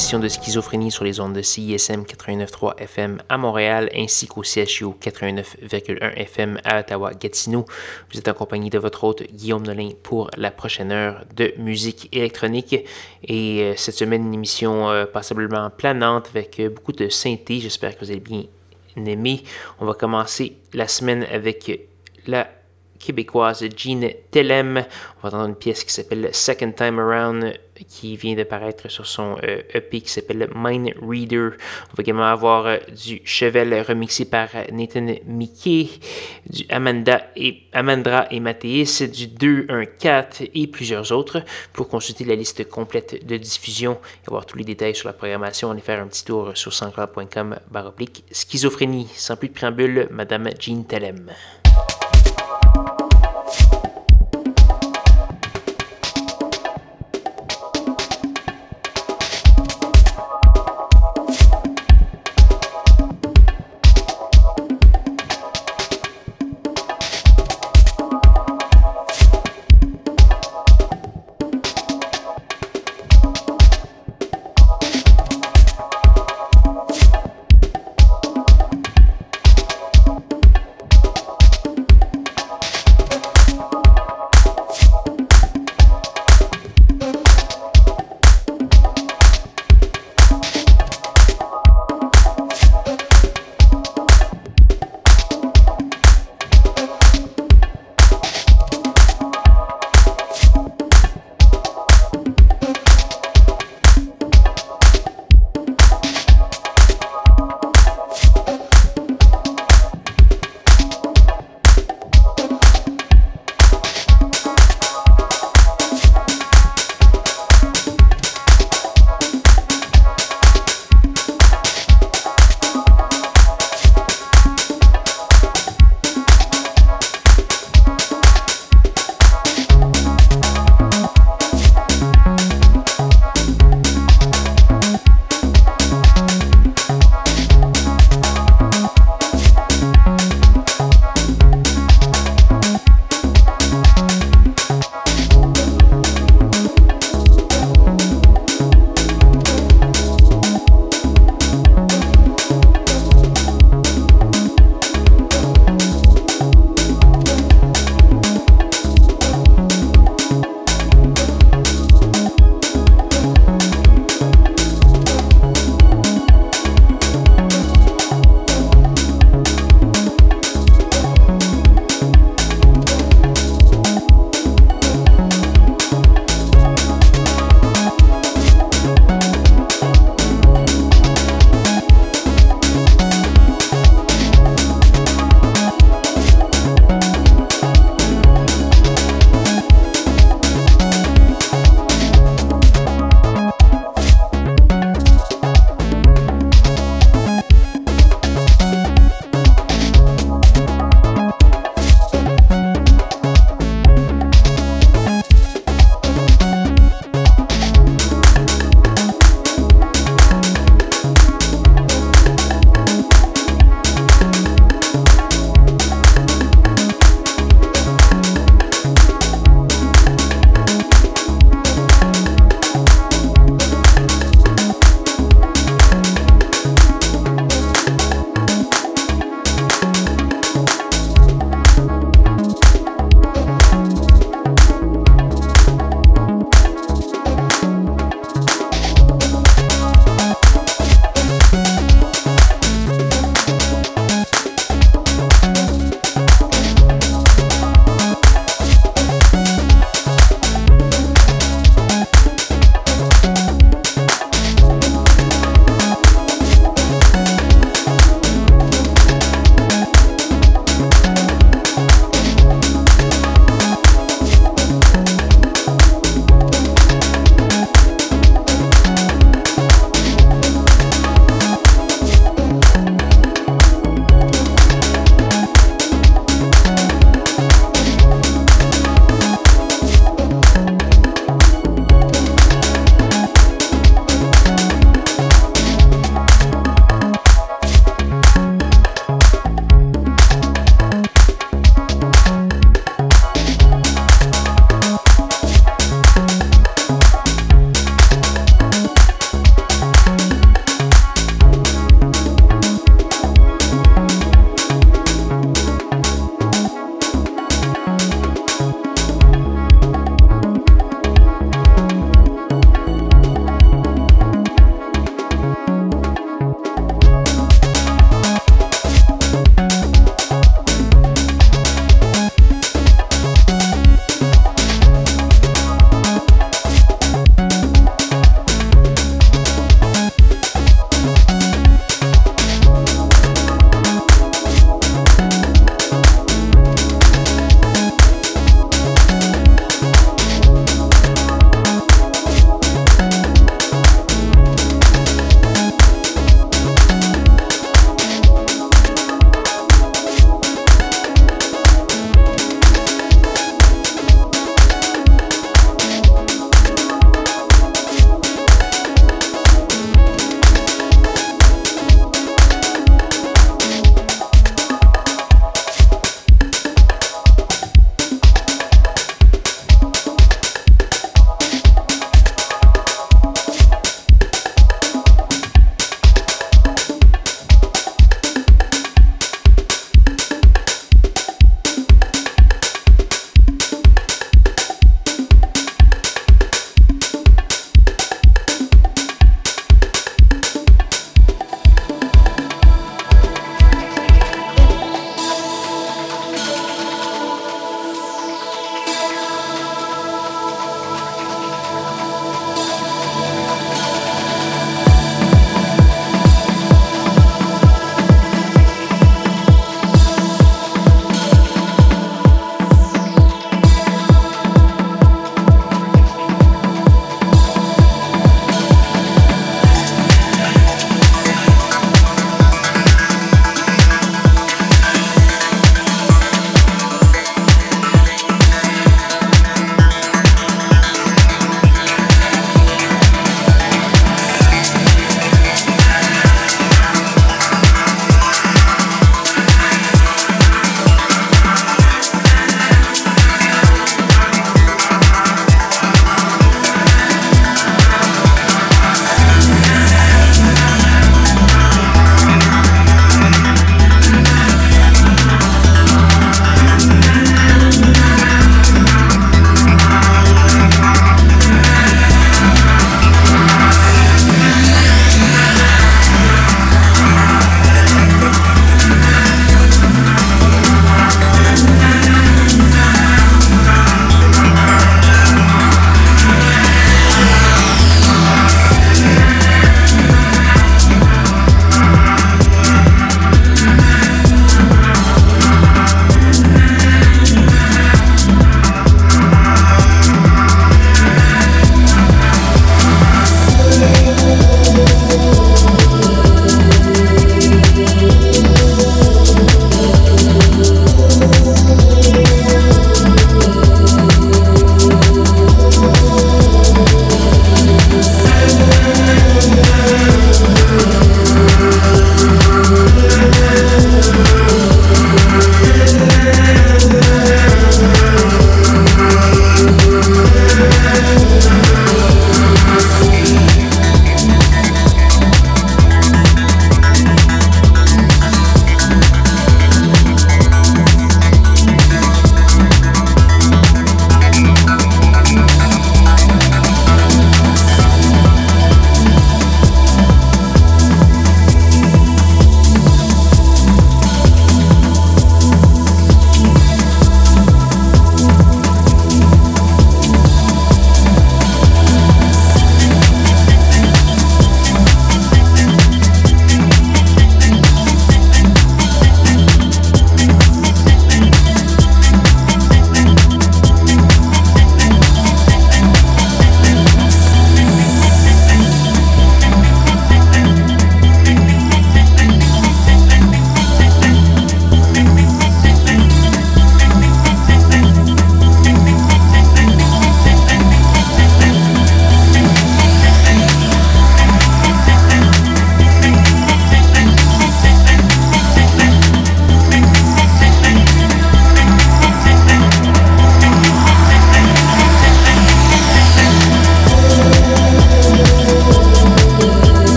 Édition de Schizophrénie sur les ondes de CISM 89.3 FM à Montréal ainsi qu'au CHU 89.1 FM à Ottawa-Gatineau. Vous êtes accompagné de votre hôte Guillaume Nolin pour la prochaine heure de musique électronique. Et euh, cette semaine, une émission euh, passablement planante avec euh, beaucoup de synthé. J'espère que vous allez bien aimer. On va commencer la semaine avec la québécoise Jean Tellem. On va entendre une pièce qui s'appelle Second Time Around qui vient de paraître sur son EP euh, e qui s'appelle Mind Reader. On va également avoir euh, du Chevel remixé par Nathan Mickey, du Amanda et, Amandra et Mathéis, du 214 et plusieurs autres. Pour consulter la liste complète de diffusion et avoir tous les détails sur la programmation, allez faire un petit tour sur sanscloud.com baroblique schizophrénie. Sans plus de préambule, Madame Jean Telem.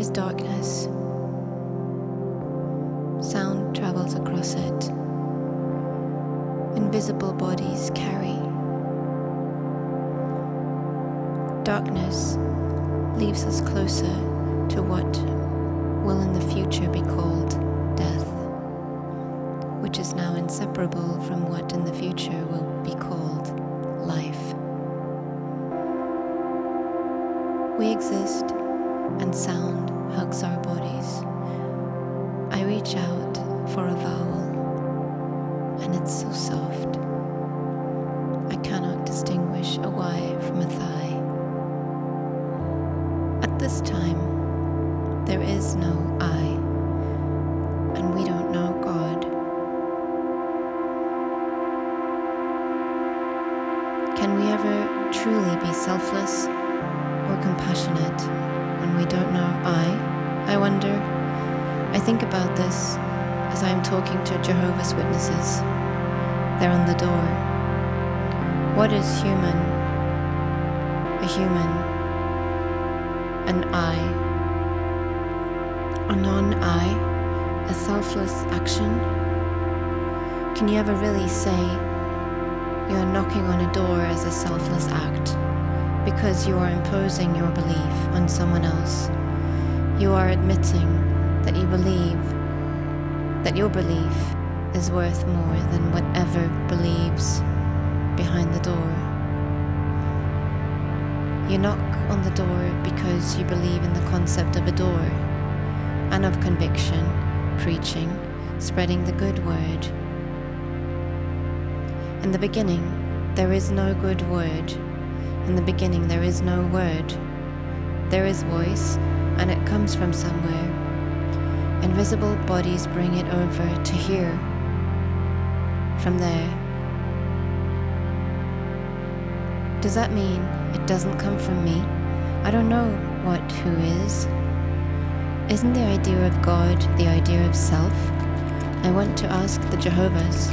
Is darkness. Sound travels across it. Invisible bodies carry. Darkness leaves us closer to what will in the future be called death, which is now inseparable from what in the future will be called life. We exist are admitting that you believe that your belief is worth more than whatever believes behind the door. You knock on the door because you believe in the concept of a door and of conviction, preaching, spreading the good word. In the beginning, there is no good word. In the beginning, there is no word. There is voice, and it comes from somewhere. Invisible bodies bring it over to here. From there. Does that mean it doesn't come from me? I don't know what who is. Isn't the idea of God the idea of self? I want to ask the Jehovah's.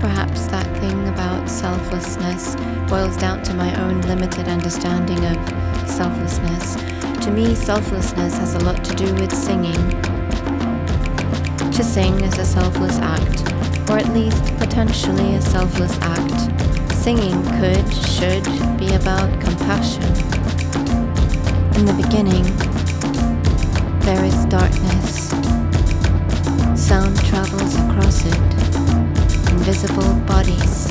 Perhaps that thing about selflessness boils down to my own limited understanding of selflessness. To me, selflessness has a lot to do with singing. To sing is a selfless act, or at least potentially a selfless act. Singing could, should be about compassion. In the beginning, there is darkness. Sound travels across it. Invisible bodies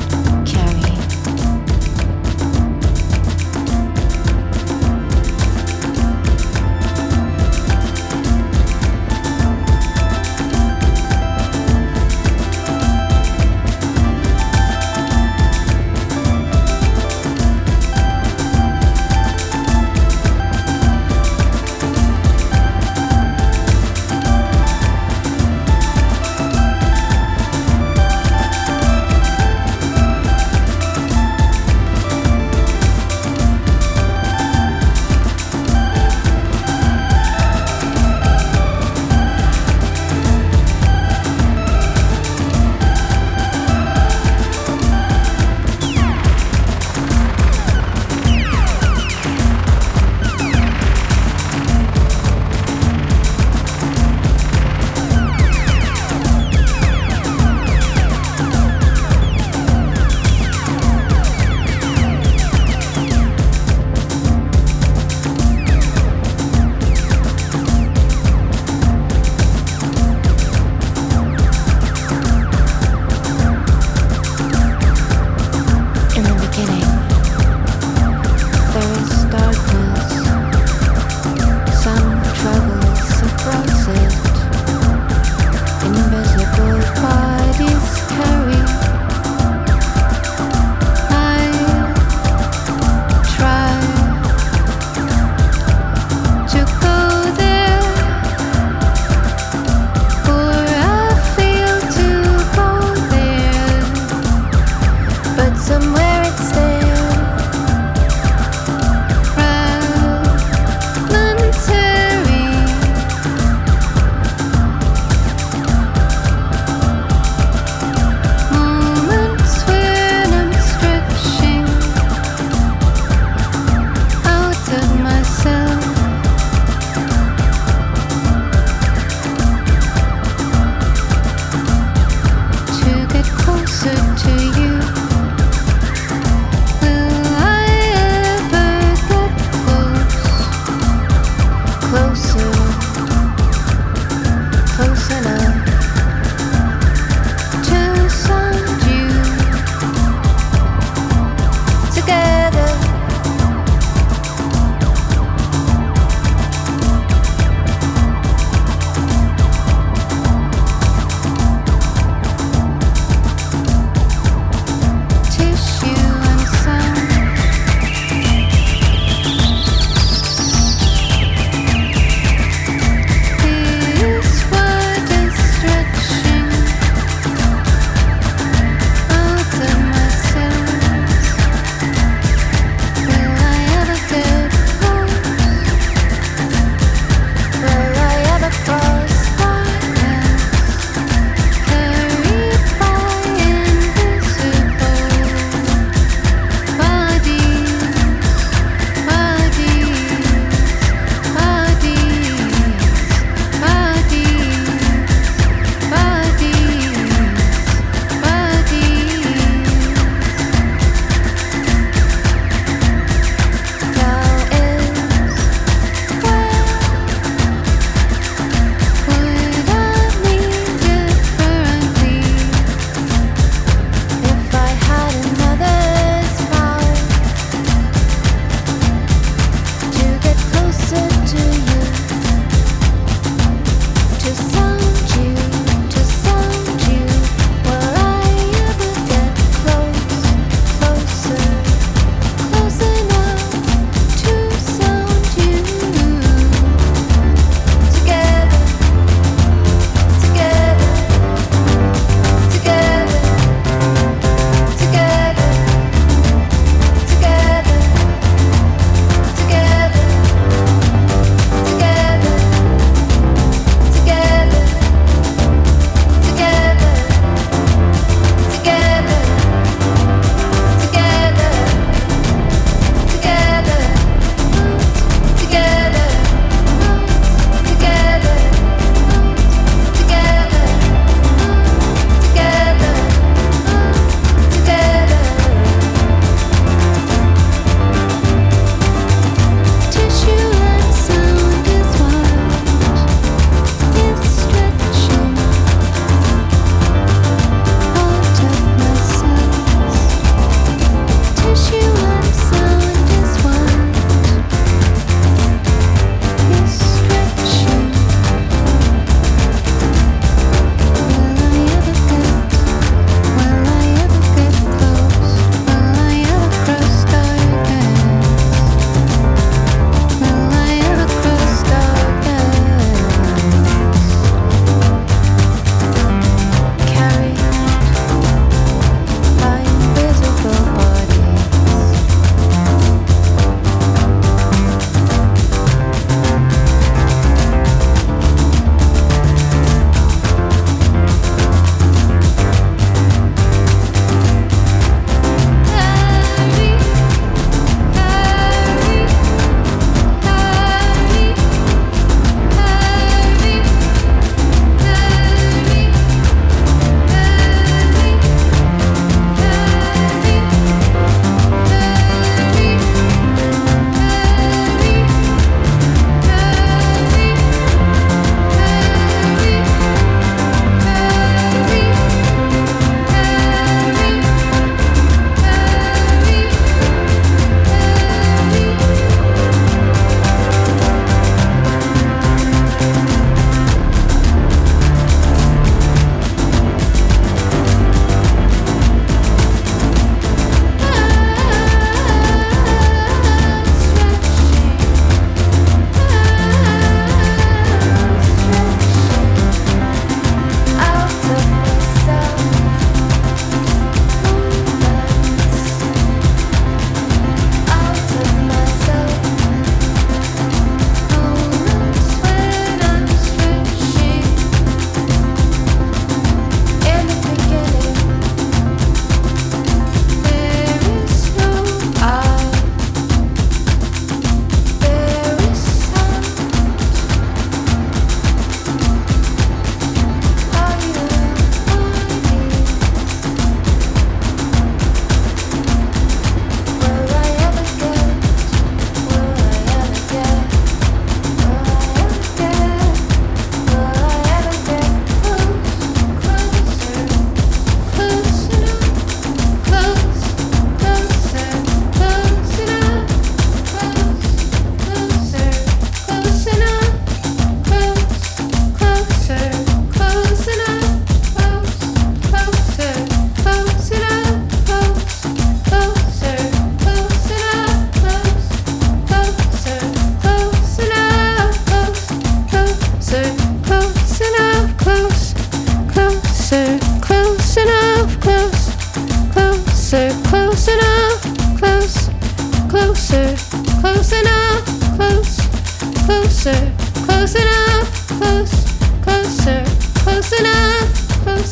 closer, close enough, close, closer, close enough, close,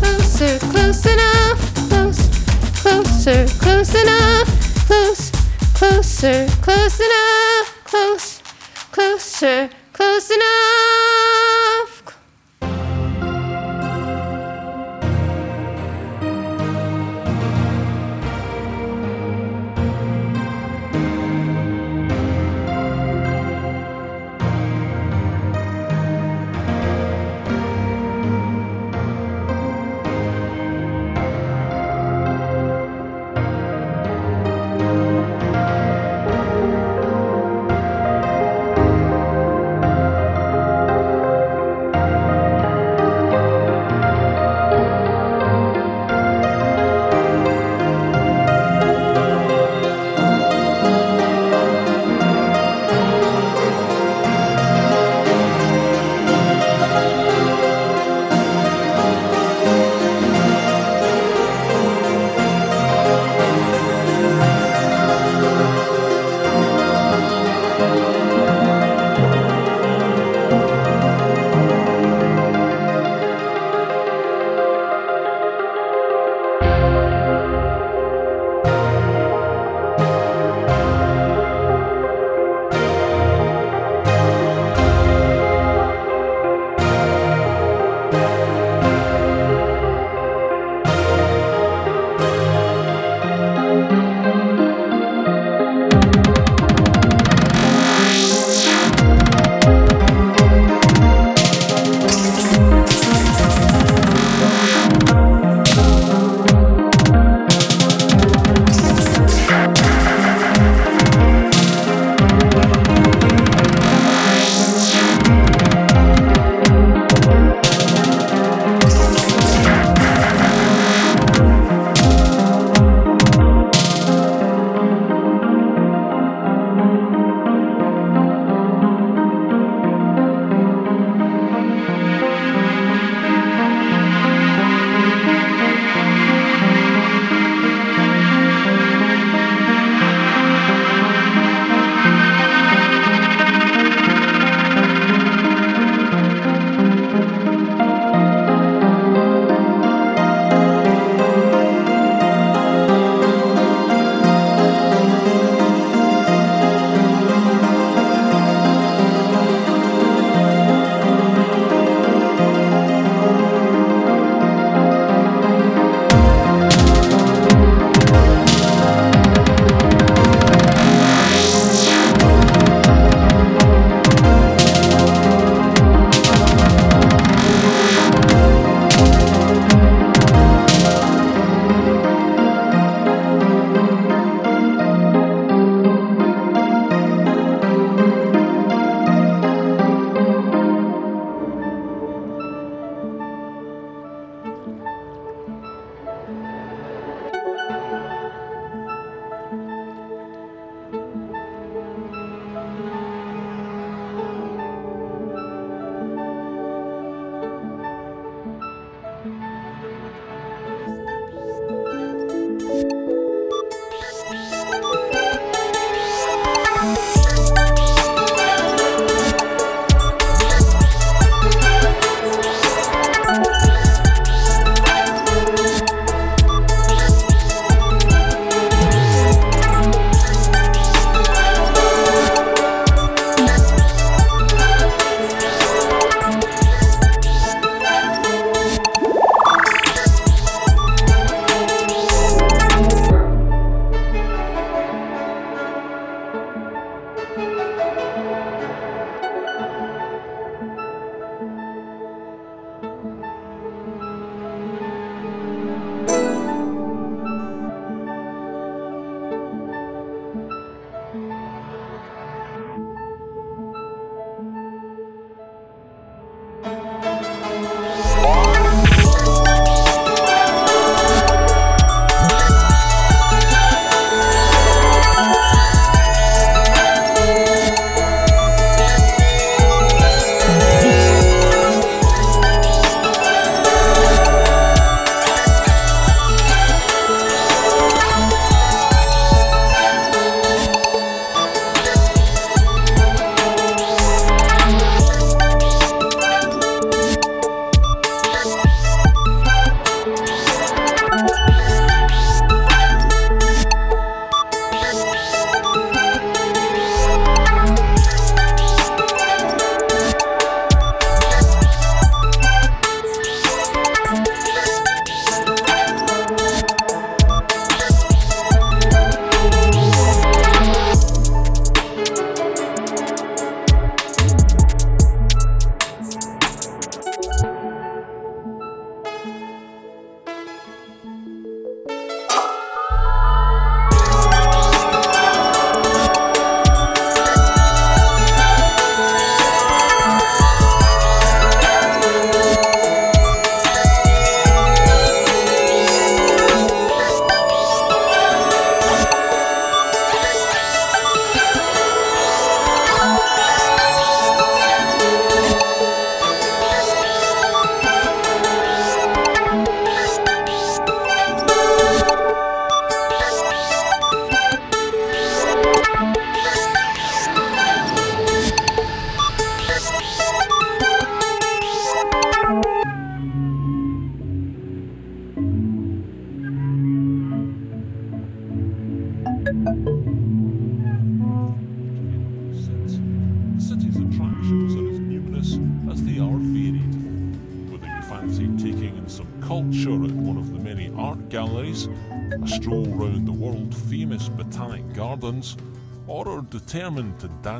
closer, close enough, close, closer, close enough, close, closer, close enough, close, closer,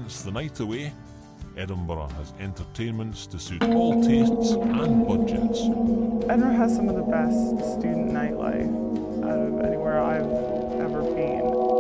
dance the night away, Edinburgh has entertainments to suit all tastes and budgets. Edinburgh has some of the best student nightlife out of anywhere I've ever been.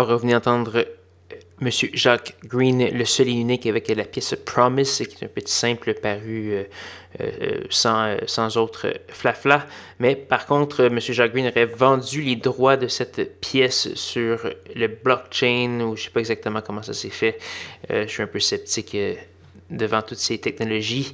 Alors, d'entendre euh, Monsieur Jacques Green, le seul et unique, avec la pièce Promise, qui est un petit simple paru euh, euh, sans, sans autre flafla. Mais par contre, Monsieur Jacques Green aurait vendu les droits de cette pièce sur le blockchain, ou je ne sais pas exactement comment ça s'est fait. je suis un peu sceptique devant toutes ces technologies.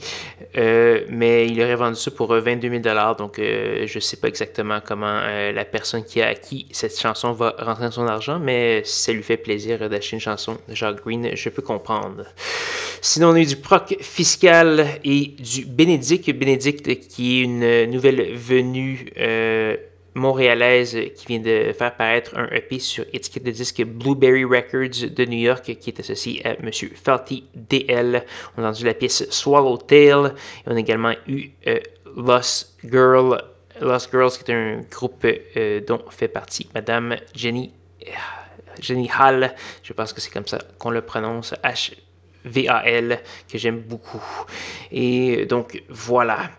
Euh, mais il aurait vendu ça pour 22 euh, 000 Donc, euh, je ne sais pas exactement comment la personne qui a acquis cette chanson va rentrer son argent, mais si ça lui fait plaisir d'acheter une chanson de Jacques Green, je peux comprendre. Sinon, on a eu du proc fiscal et du Bénédicte. Bénédicte qui est une nouvelle venue montréalaise qui vient de faire paraître un EP sur étiquette de disque Blueberry Records de New York qui est associé à M. Felty DL. On a entendu la pièce Swallowtail et on a également eu euh, Lost Girl. Lost Girls qui est un groupe euh, dont fait partie Madame Jenny, euh, Jenny Hall. Je pense que c'est comme ça qu'on le prononce. H-V-A-L que j'aime beaucoup. Et donc voilà.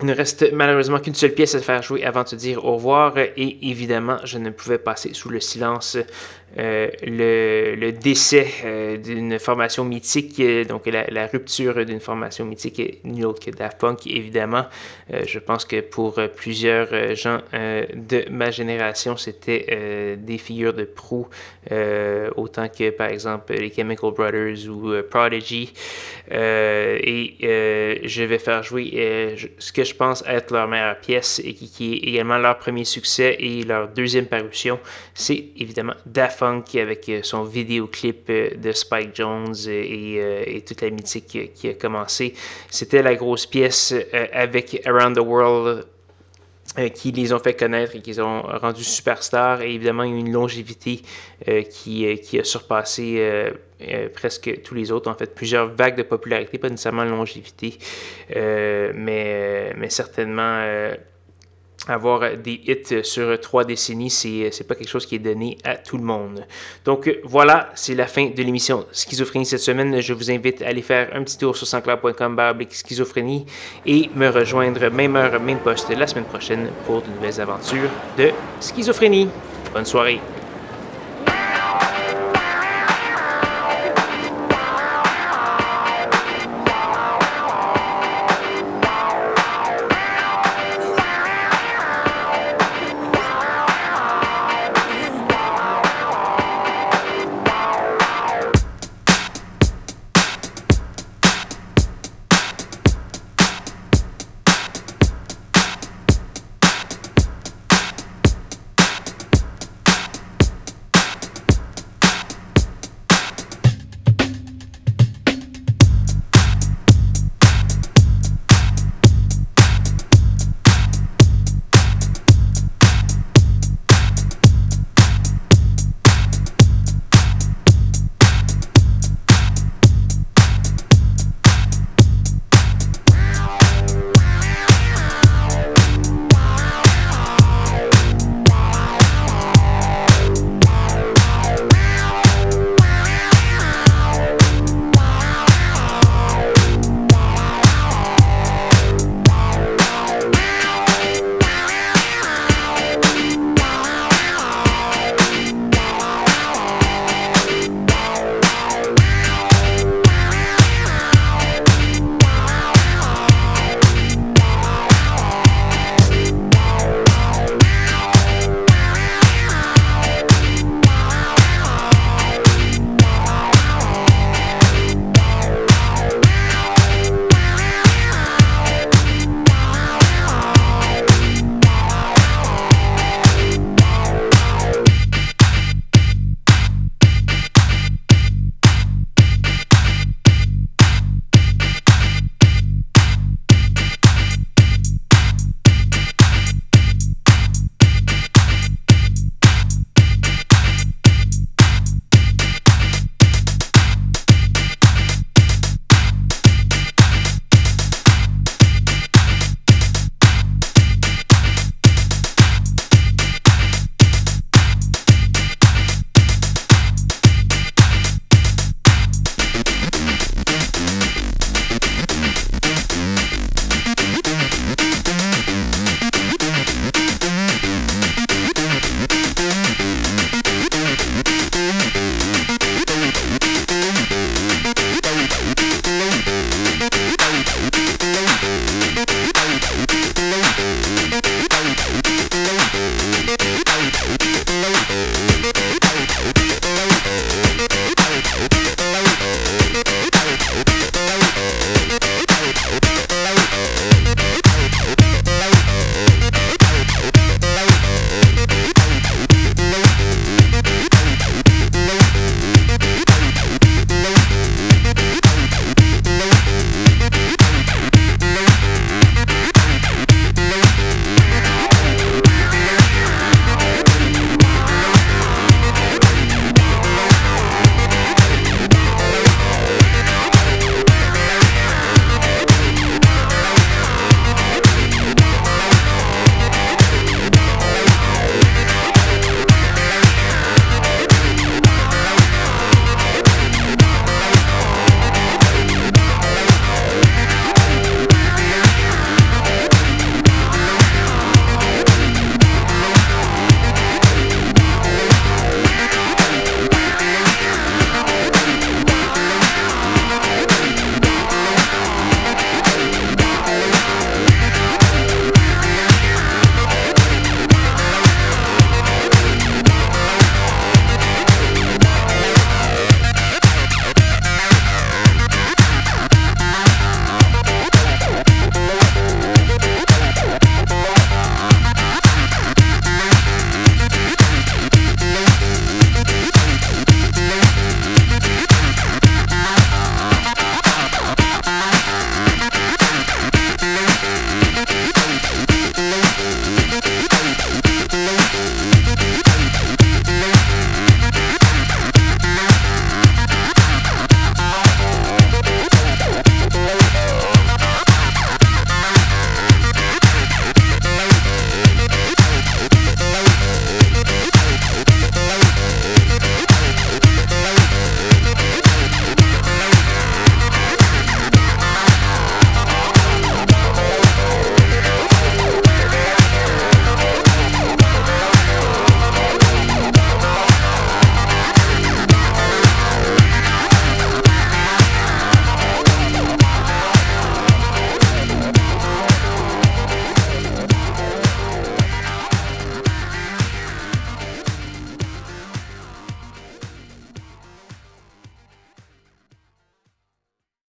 Il ne reste malheureusement qu'une seule pièce à faire jouer avant de se dire au revoir. Et évidemment je ne pouvais passer sous le silence euh, le, décès euh, d'une formation mythique, euh, donc la, rupture d'une formation mythique, nul autre que Daft Punk, évidemment. je pense que pour plusieurs gens de ma génération, c'était des figures de proue, autant que par exemple les Chemical Brothers ou Prodigy. et je vais faire jouer ce que je pense être leur meilleure pièce et qui, qui est également leur premier succès et leur deuxième parution. C'est évidemment Daft Funk avec euh, son vidéoclip euh, de Spike Jones euh, et, toute la mythique qui a commencé. C'était la grosse pièce avec Around the World qui les ont fait connaître et qui les ont rendus superstars. Évidemment, une longévité qui, a surpassé presque tous les autres. En fait, plusieurs vagues de popularité, pas nécessairement longévité, mais certainement avoir des hits sur trois décennies, c'est, c'est pas quelque chose qui est donné à tout le monde. Donc voilà, c'est la fin de l'émission Schizophrénie cette semaine. Je vous invite à aller faire un petit tour sur sanscloud.com schizophrénie et me rejoindre même heure, même poste la semaine prochaine pour de nouvelles aventures de schizophrénie. Bonne soirée.